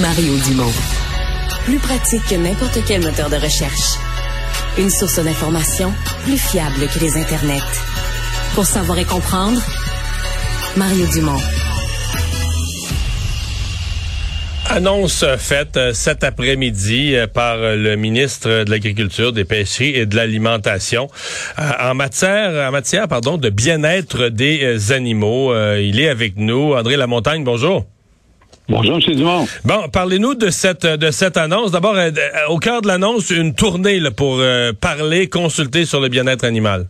Mario Dumont. Plus pratique que n'importe quel moteur de recherche. Une source d'information plus fiable que les internets. Pour savoir et comprendre, Mario Dumont. Annonce faite euh, cet après-midi euh, par le ministre de l'Agriculture, des Pêcheries et de l'Alimentation euh, en matière, en matière, pardon, de bien-être des animaux. Il est avec nous, André Lamontagne. Bonjour. Bonjour, M. Dumont. Bon, parlez-nous de cette de cette annonce. D'abord, au cœur de l'annonce, une tournée pour parler, consulter sur le bien-être animal.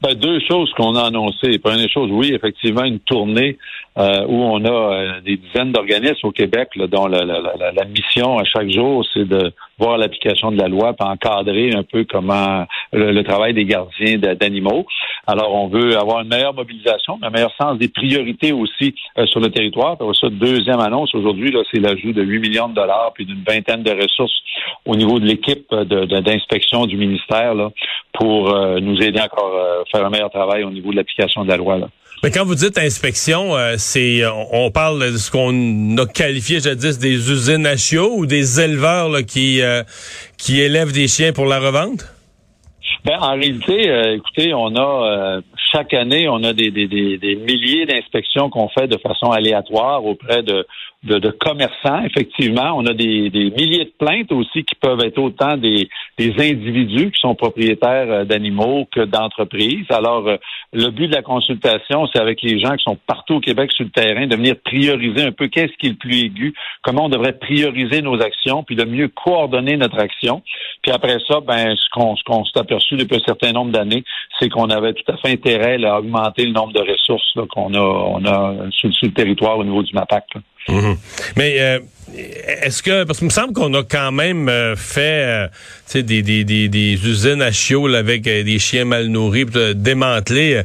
Ben, deux choses qu'on a annoncées. Première chose, oui, effectivement, une tournée euh, où on a euh, des dizaines d'organismes au Québec dont la, la, la, mission à chaque jour, c'est de voir l'application de la loi, puis encadrer un peu comment le, travail des gardiens d'animaux. Alors, on veut avoir une meilleure mobilisation, un meilleur sens des priorités aussi euh, sur le territoire. Pour ça, deuxième annonce aujourd'hui, là, c'est l'ajout de 8 millions de dollars puis d'une vingtaine de ressources au niveau de l'équipe d'inspection du ministère là, pour nous aider encore à faire un meilleur travail au niveau de l'application de la loi. Là. Mais quand vous dites inspection, euh, c'est on parle de ce qu'on a qualifié jadis des usines à chiots ou des éleveurs qui euh, qui élèvent des chiens pour la revente? Ben, en réalité, euh, écoutez, on a chaque année, on a des, milliers d'inspections qu'on fait de façon aléatoire auprès de de, commerçants, effectivement. On a des, milliers de plaintes aussi qui peuvent être autant des, individus qui sont propriétaires euh, d'animaux que d'entreprises. Alors, euh, le but de la consultation, c'est avec les gens qui sont partout au Québec sur le terrain, de venir prioriser un peu qu'est-ce qui est le plus aigu, comment on devrait prioriser nos actions, puis de mieux coordonner notre action. Puis après ça, ben, ce qu'on s'est aperçu depuis un certain nombre d'années, c'est qu'on avait tout à fait intérêt à augmenter le nombre de ressources qu'on a, sur, le territoire au niveau du MAPAC. Mhm. Mais euh, est-ce que parce qu'il me semble qu'on a quand même euh, fait euh, des, usines à chiots avec des chiens mal nourris démantelés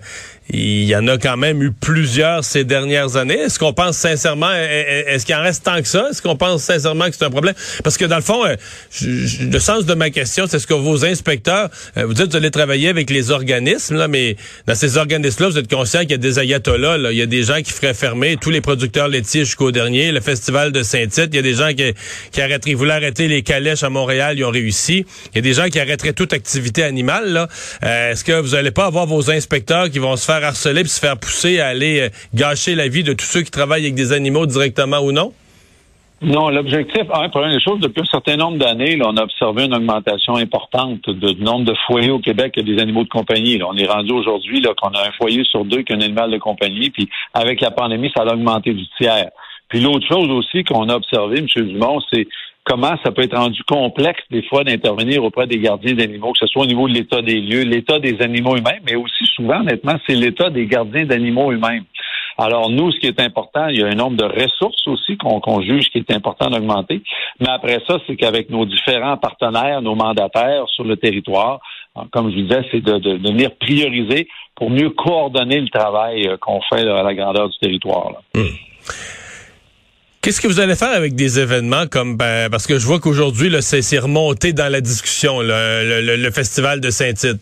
il y en a quand même eu plusieurs ces dernières années. Est-ce qu'on pense sincèrement, est-ce qu'il en reste tant que ça? Est-ce qu'on pense sincèrement que c'est un problème? Parce que dans le fond, euh, le sens de ma question, c'est ce que vos inspecteurs, euh, vous dites vous allez travailler avec les organismes, là, mais dans ces organismes-là, vous êtes conscient qu'il y a des ayatollahs, là. il y a des gens qui feraient fermer tous les producteurs laitiers jusqu'au dernier, le festival de Saint-Tite, il y a des gens qui, qui arrêteraient, ils voulaient arrêter les calèches à Montréal, ils ont réussi. Il y a des gens qui arrêteraient toute activité animale. Là. Euh, est-ce que vous n'allez pas avoir vos inspecteurs qui vont se faire faire harceler puis se faire pousser à aller euh, gâcher la vie de tous ceux qui travaillent avec des animaux directement ou non? Non, l'objectif, première chose, depuis un certain nombre d'années, on a observé une augmentation importante du nombre de foyers au Québec des animaux de compagnie. On est rendu aujourd'hui qu'on a un foyer sur deux qui a un animal de compagnie, puis avec la pandémie, ça a augmenté du tiers. Puis l'autre chose aussi qu'on a observé, M. Dumont, c'est comment ça peut être rendu complexe des fois d'intervenir auprès des gardiens d'animaux, que ce soit au niveau de l'état des lieux, l'état des animaux humains, mais aussi souvent, honnêtement, c'est l'état des gardiens d'animaux eux-mêmes. Alors, nous, ce qui est important, il y a un nombre de ressources aussi qu'on juge qui est important d'augmenter. Mais après ça, c'est qu'avec nos différents partenaires, nos mandataires sur le territoire, comme je disais, c'est de, de, venir prioriser pour mieux coordonner le travail euh, qu'on fait à la grandeur du territoire. Là. Hum. Qu'est-ce que vous allez faire avec des événements comme ben, parce que je vois qu'aujourd'hui c'est remonté dans la discussion le, festival de Saint-Tite.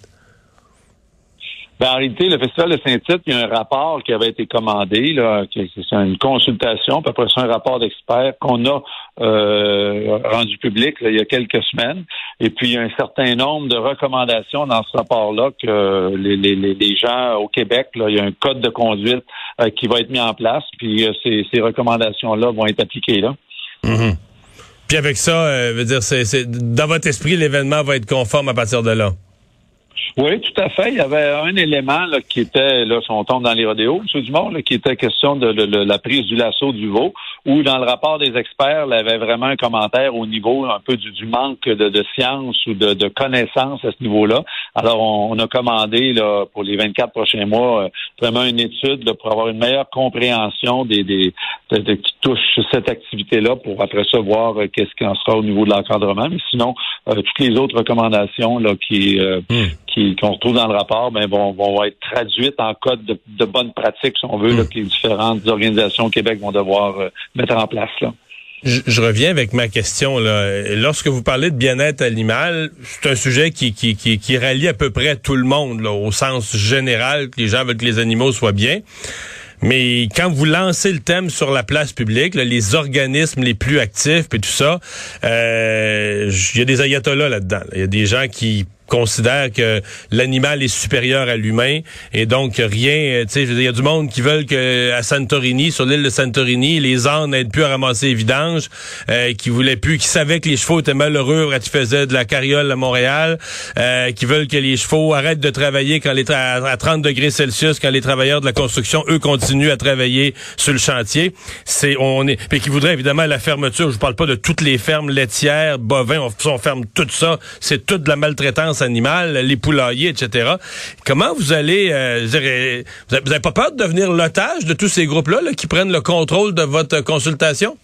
Ben, en réalité, le Festival de Saint-Tite, il y a un rapport qui avait été commandé, là, c'est une consultation, puis après ça, un rapport d'experts qu'on a euh, rendu public il y a quelques semaines. Et puis, il y a un certain nombre de recommandations dans ce rapport-là que les, les, les, gens au Québec, là, il y a un code de conduite euh, qui va être mis en place, puis euh, ces, ces recommandations-là vont être appliquées là. Mm-hmm. Puis avec ça, veut dire, c'est, dans votre esprit, l'événement va être conforme à partir de là? Oui, tout à fait. Il y avait un élément là, qui était, là, si on tombe dans les rodéos, M. Dumont, là, qui était question de, la prise du lasso du veau, où dans le rapport des experts, il y avait vraiment un commentaire au niveau un peu du, manque de, de, science ou de, de connaissances à ce niveau-là. Alors, on, a commandé là, pour les 24 prochains mois euh, vraiment une étude pour avoir une meilleure compréhension des, des de, qui touche cette activité-là pour après ça voir euh, qu'est-ce qui en sera au niveau de l'encadrement. Mais sinon, euh, toutes les autres recommandations là, qui, hmm qu'on retrouve dans le rapport ben, vont, vont être traduites en code de, de bonne pratique, si on veut, hmm. que les différentes organisations au Québec vont devoir euh, mettre en place. Là. Je, reviens avec ma question. Là. Lorsque vous parlez de bien-être animal, c'est un sujet qui, qui, qui, qui, rallie à peu près tout le monde, là, au sens général, que les gens veulent que les animaux soient bien. Mais quand vous lancez le thème sur la place publique, les organismes les plus actifs et tout ça, euh, il y a des ayatollahs là-dedans. Il y a des gens qui considère que l'animal est supérieur à l'humain et donc rien, tu sais, il y a du monde qui veulent que à Santorini, sur l'île de Santorini, les ânes n'aident plus à ramasser les vidanges, euh, qui voulaient plus, qui savaient que les chevaux étaient malheureux quand ils faisaient de la carriole à Montréal, euh, qui veulent que les chevaux arrêtent de travailler quand les à 30 degrés Celsius, quand les travailleurs de la construction, eux, continuent à travailler sur le chantier. C'est, on est, puis qui voudraient évidemment la fermeture. Je parle pas de toutes les fermes laitières, bovins, on, on ferme tout ça. C'est toute la maltraitance les poulaillers, etc. Comment vous allez, euh, vous n'avez pas peur de devenir l'otage de tous ces groupes-là qui prennent le contrôle de votre consultation?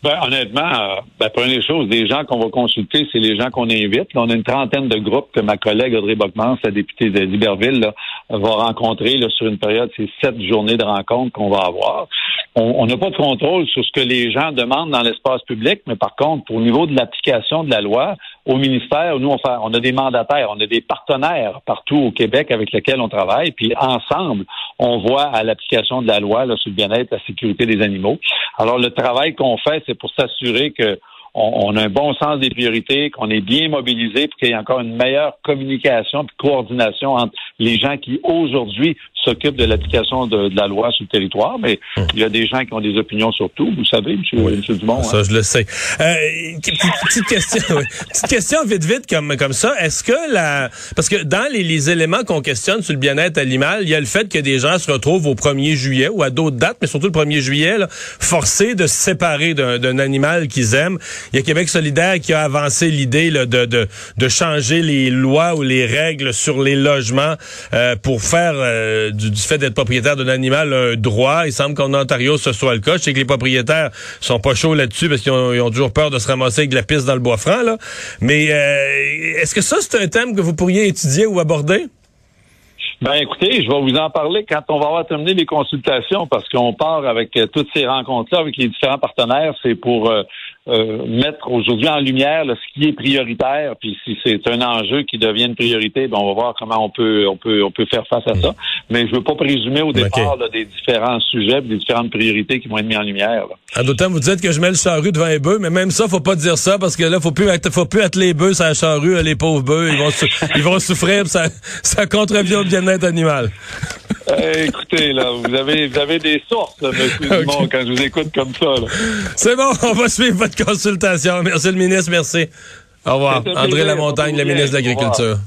Ben, honnêtement, euh, ben, première chose, les gens qu'on va consulter, c'est les gens qu'on invite. on a une trentaine de groupes que ma collègue Audrey Bockmans, la députée d'Iberville, va rencontrer sur une période, c'est sept journées de rencontres qu'on va avoir. On n'a pas de contrôle sur ce que les gens demandent dans l'espace public, mais par contre, au niveau de l'application de la loi, au ministère, nous, on, fait, on a des mandataires, on a des partenaires partout au Québec avec lesquels on travaille, puis ensemble, on voit à l'application de la loi là, sur le bien-être, la sécurité des animaux. Alors, le travail qu'on fait, c'est pour s'assurer que on, a un bon sens des priorités, qu'on est bien mobilisé, pour qu'il y ait encore une meilleure communication et coordination entre les gens qui aujourd'hui s'occupe de l'application de, la loi sur le territoire, mais hum. il y a des gens qui ont des opinions sur tout, vous savez, M. Dumont. Ça, hein. je le sais. Euh, petite question, petite question vite, vite, comme, comme ça. Est-ce que la... Parce que dans les, les éléments qu'on questionne sur le bien-être animal, il y a le fait que des gens se retrouvent au 1er juillet ou à d'autres dates, mais surtout le 1er juillet, là, forcés de se séparer d'un animal qu'ils aiment. Il y a Québec solidaire qui a avancé l'idée de, de, de changer les lois ou les règles sur les logements euh, pour faire... Euh, du, fait d'être propriétaire d'un animal un droit. Il semble qu'en Ontario, ce soit le cas. Je sais que les propriétaires sont pas chauds là-dessus parce qu'ils ont, toujours peur de se ramasser avec de la piste dans le bois franc. Là. Mais euh, est-ce que ça, c'est un thème que vous pourriez étudier ou aborder? Ben écoutez, je vais vous en parler quand on va avoir terminé les consultations parce qu'on part avec euh, toutes ces rencontres-là avec les différents partenaires. C'est pour euh, mettre aujourd'hui en lumière ce qui est prioritaire, puis si c'est un enjeu qui devient une priorité, ben on va voir comment on peut on peut on peut faire face à ça. Mais je veux pas présumer au départ des différents sujets, des différentes priorités qui vont être mis en lumière. En d'autant, vous dites que je mets le charrue devant les bœufs, mais même ça, faut pas dire ça parce que là, faut plus faut plus être les bœufs la charrue, les pauvres bœufs, ils vont ils vont souffrir, ça ça contrevient au bien-être animal. Eh, écoutez, là, vous avez, vous avez des sources, M. Dumont, quand je vous écoute comme ça. C'est bon, on va suivre votre consultation. Merci le ministre, merci. Au revoir. André Lamontagne, le ministre de l'Agriculture.